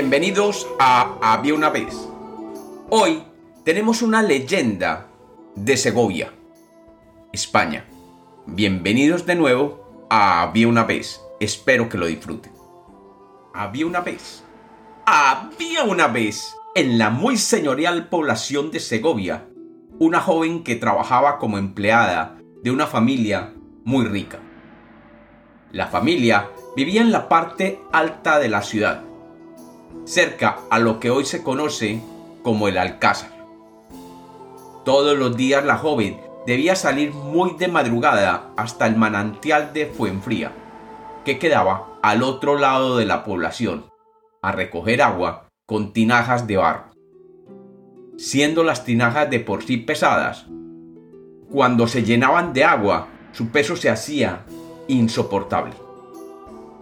Bienvenidos a Había una vez. Hoy tenemos una leyenda de Segovia, España. Bienvenidos de nuevo a Había una vez. Espero que lo disfruten. Había una vez. Había una vez en la muy señorial población de Segovia una joven que trabajaba como empleada de una familia muy rica. La familia vivía en la parte alta de la ciudad cerca a lo que hoy se conoce como el Alcázar. Todos los días la joven debía salir muy de madrugada hasta el manantial de Fuenfría, que quedaba al otro lado de la población, a recoger agua con tinajas de barro. Siendo las tinajas de por sí pesadas, cuando se llenaban de agua, su peso se hacía insoportable.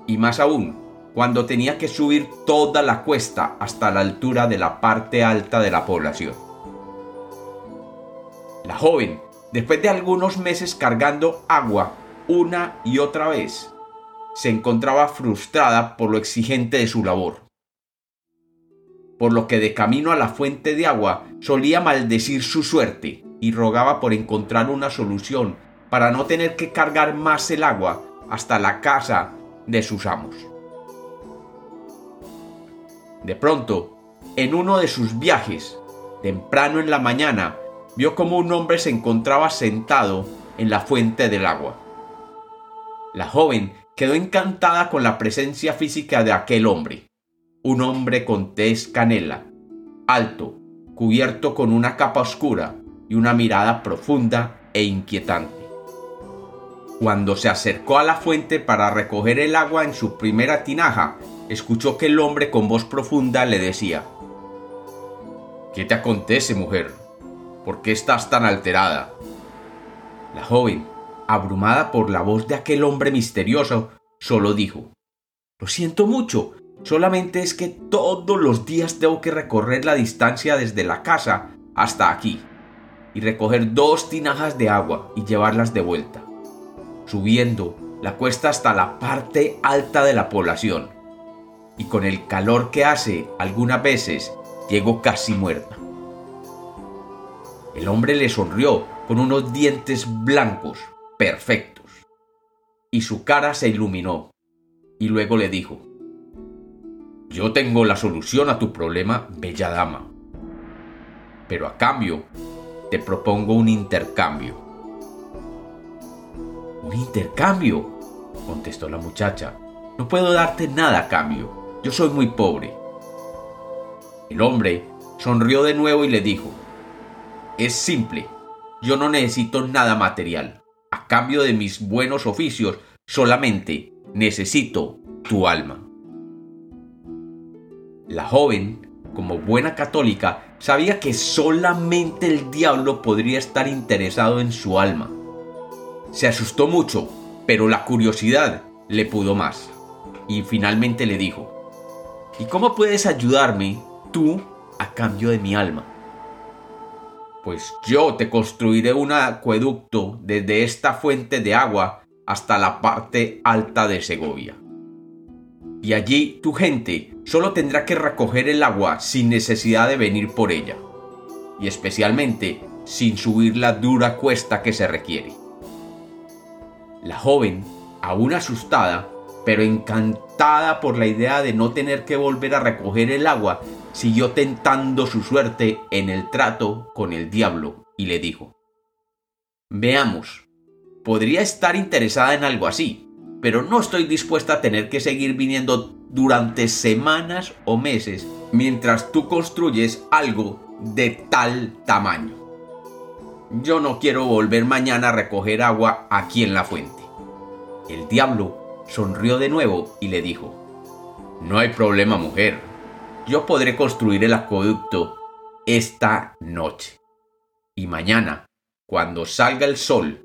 Y más aún, cuando tenía que subir toda la cuesta hasta la altura de la parte alta de la población. La joven, después de algunos meses cargando agua una y otra vez, se encontraba frustrada por lo exigente de su labor. Por lo que de camino a la fuente de agua solía maldecir su suerte y rogaba por encontrar una solución para no tener que cargar más el agua hasta la casa de sus amos. De pronto, en uno de sus viajes, temprano en la mañana, vio como un hombre se encontraba sentado en la fuente del agua. La joven quedó encantada con la presencia física de aquel hombre, un hombre con tez canela, alto, cubierto con una capa oscura y una mirada profunda e inquietante. Cuando se acercó a la fuente para recoger el agua en su primera tinaja, escuchó que el hombre con voz profunda le decía, ¿Qué te acontece, mujer? ¿Por qué estás tan alterada? La joven, abrumada por la voz de aquel hombre misterioso, solo dijo, Lo siento mucho, solamente es que todos los días tengo que recorrer la distancia desde la casa hasta aquí, y recoger dos tinajas de agua y llevarlas de vuelta, subiendo la cuesta hasta la parte alta de la población y con el calor que hace algunas veces llegó casi muerta. El hombre le sonrió con unos dientes blancos, perfectos, y su cara se iluminó, y luego le dijo, Yo tengo la solución a tu problema, bella dama, pero a cambio te propongo un intercambio. ¿Un intercambio? contestó la muchacha. No puedo darte nada a cambio yo soy muy pobre. El hombre sonrió de nuevo y le dijo, es simple, yo no necesito nada material. A cambio de mis buenos oficios, solamente necesito tu alma. La joven, como buena católica, sabía que solamente el diablo podría estar interesado en su alma. Se asustó mucho, pero la curiosidad le pudo más. Y finalmente le dijo, ¿Y cómo puedes ayudarme tú a cambio de mi alma? Pues yo te construiré un acueducto desde esta fuente de agua hasta la parte alta de Segovia. Y allí tu gente solo tendrá que recoger el agua sin necesidad de venir por ella, y especialmente sin subir la dura cuesta que se requiere. La joven, aún asustada, pero encantada por la idea de no tener que volver a recoger el agua, siguió tentando su suerte en el trato con el diablo y le dijo, Veamos, podría estar interesada en algo así, pero no estoy dispuesta a tener que seguir viniendo durante semanas o meses mientras tú construyes algo de tal tamaño. Yo no quiero volver mañana a recoger agua aquí en la fuente. El diablo sonrió de nuevo y le dijo, No hay problema, mujer. Yo podré construir el acueducto esta noche. Y mañana, cuando salga el sol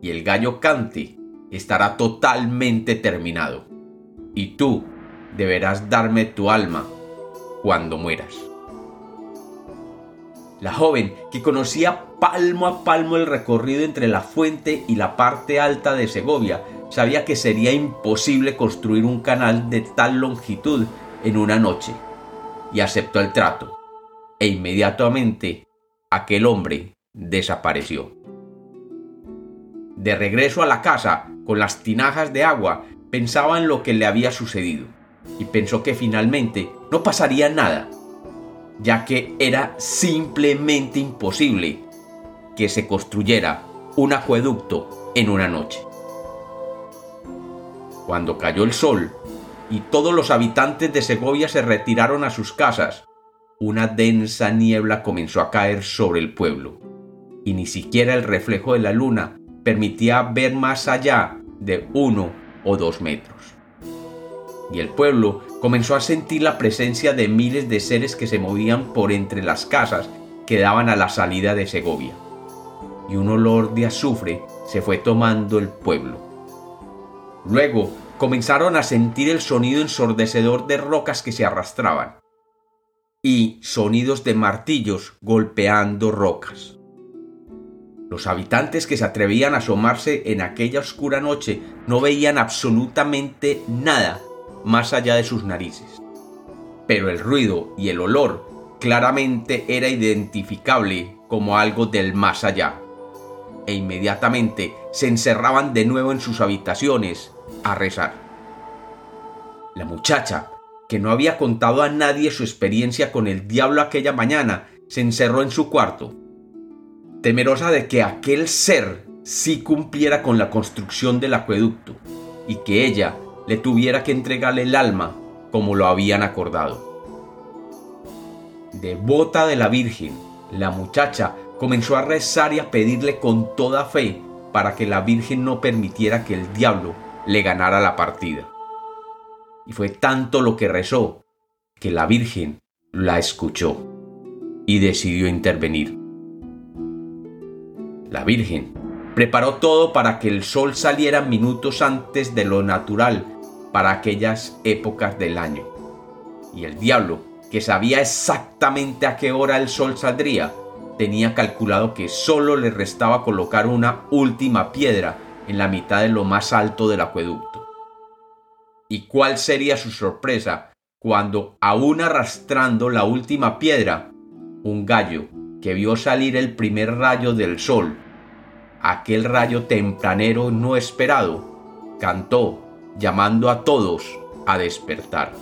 y el gallo cante, estará totalmente terminado. Y tú deberás darme tu alma cuando mueras. La joven, que conocía palmo a palmo el recorrido entre la fuente y la parte alta de Segovia, sabía que sería imposible construir un canal de tal longitud en una noche, y aceptó el trato, e inmediatamente aquel hombre desapareció. De regreso a la casa, con las tinajas de agua, pensaba en lo que le había sucedido, y pensó que finalmente no pasaría nada, ya que era simplemente imposible que se construyera un acueducto en una noche. Cuando cayó el sol y todos los habitantes de Segovia se retiraron a sus casas, una densa niebla comenzó a caer sobre el pueblo, y ni siquiera el reflejo de la luna permitía ver más allá de uno o dos metros. Y el pueblo comenzó a sentir la presencia de miles de seres que se movían por entre las casas que daban a la salida de Segovia. Y un olor de azufre se fue tomando el pueblo. Luego comenzaron a sentir el sonido ensordecedor de rocas que se arrastraban y sonidos de martillos golpeando rocas. Los habitantes que se atrevían a asomarse en aquella oscura noche no veían absolutamente nada más allá de sus narices. Pero el ruido y el olor claramente era identificable como algo del más allá. E inmediatamente se encerraban de nuevo en sus habitaciones a rezar. La muchacha, que no había contado a nadie su experiencia con el diablo aquella mañana, se encerró en su cuarto, temerosa de que aquel ser sí cumpliera con la construcción del acueducto y que ella le tuviera que entregarle el alma como lo habían acordado. Devota de la Virgen, la muchacha comenzó a rezar y a pedirle con toda fe para que la Virgen no permitiera que el diablo le ganara la partida. Y fue tanto lo que rezó que la Virgen la escuchó y decidió intervenir. La Virgen preparó todo para que el sol saliera minutos antes de lo natural para aquellas épocas del año. Y el diablo, que sabía exactamente a qué hora el sol saldría, tenía calculado que solo le restaba colocar una última piedra en la mitad de lo más alto del acueducto. ¿Y cuál sería su sorpresa cuando, aún arrastrando la última piedra, un gallo que vio salir el primer rayo del sol, aquel rayo tempranero no esperado, cantó llamando a todos a despertar.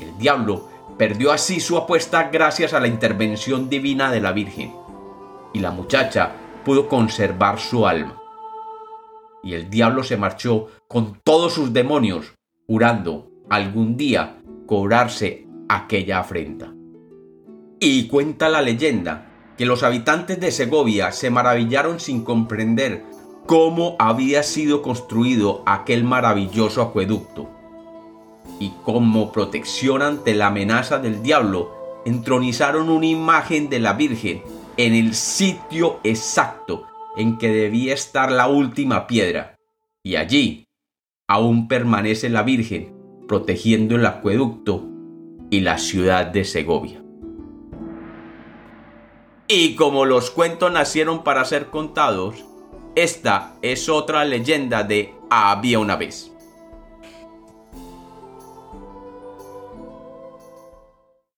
El diablo perdió así su apuesta gracias a la intervención divina de la Virgen, y la muchacha pudo conservar su alma. Y el diablo se marchó con todos sus demonios, jurando algún día cobrarse aquella afrenta. Y cuenta la leyenda que los habitantes de Segovia se maravillaron sin comprender cómo había sido construido aquel maravilloso acueducto. Y como protección ante la amenaza del diablo, entronizaron una imagen de la Virgen en el sitio exacto en que debía estar la última piedra. Y allí aún permanece la Virgen protegiendo el acueducto y la ciudad de Segovia. Y como los cuentos nacieron para ser contados, esta es otra leyenda de Había una vez.